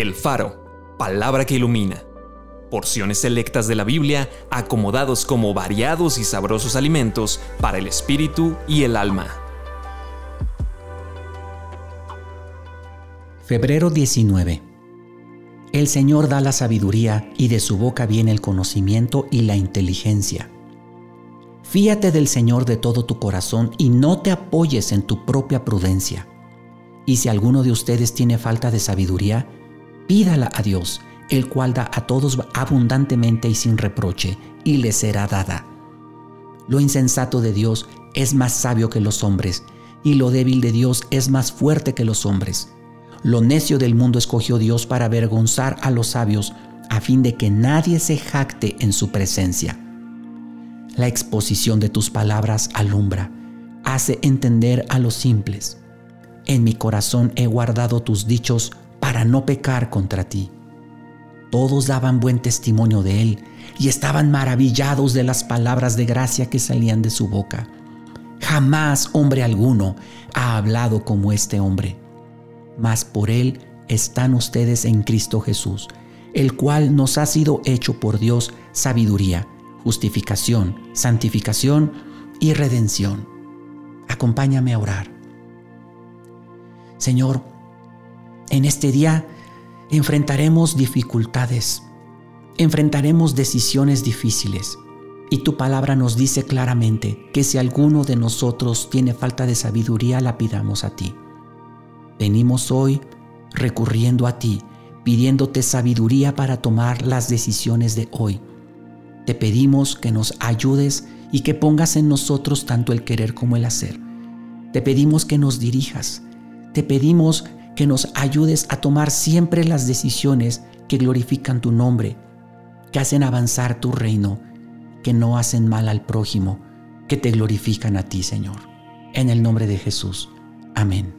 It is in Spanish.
El Faro, palabra que ilumina. Porciones selectas de la Biblia acomodados como variados y sabrosos alimentos para el espíritu y el alma. Febrero 19. El Señor da la sabiduría y de su boca viene el conocimiento y la inteligencia. Fíate del Señor de todo tu corazón y no te apoyes en tu propia prudencia. Y si alguno de ustedes tiene falta de sabiduría, pídala a Dios, el cual da a todos abundantemente y sin reproche, y le será dada. Lo insensato de Dios es más sabio que los hombres, y lo débil de Dios es más fuerte que los hombres. Lo necio del mundo escogió Dios para avergonzar a los sabios, a fin de que nadie se jacte en su presencia. La exposición de tus palabras alumbra, hace entender a los simples. En mi corazón he guardado tus dichos para no pecar contra ti. Todos daban buen testimonio de él y estaban maravillados de las palabras de gracia que salían de su boca. Jamás hombre alguno ha hablado como este hombre. Mas por él están ustedes en Cristo Jesús, el cual nos ha sido hecho por Dios sabiduría, justificación, santificación y redención. Acompáñame a orar. Señor, en este día enfrentaremos dificultades, enfrentaremos decisiones difíciles. Y tu palabra nos dice claramente que si alguno de nosotros tiene falta de sabiduría, la pidamos a ti. Venimos hoy recurriendo a ti, pidiéndote sabiduría para tomar las decisiones de hoy. Te pedimos que nos ayudes y que pongas en nosotros tanto el querer como el hacer. Te pedimos que nos dirijas. Te pedimos que nos ayudes a tomar siempre las decisiones que glorifican tu nombre, que hacen avanzar tu reino, que no hacen mal al prójimo, que te glorifican a ti, Señor. En el nombre de Jesús. Amén.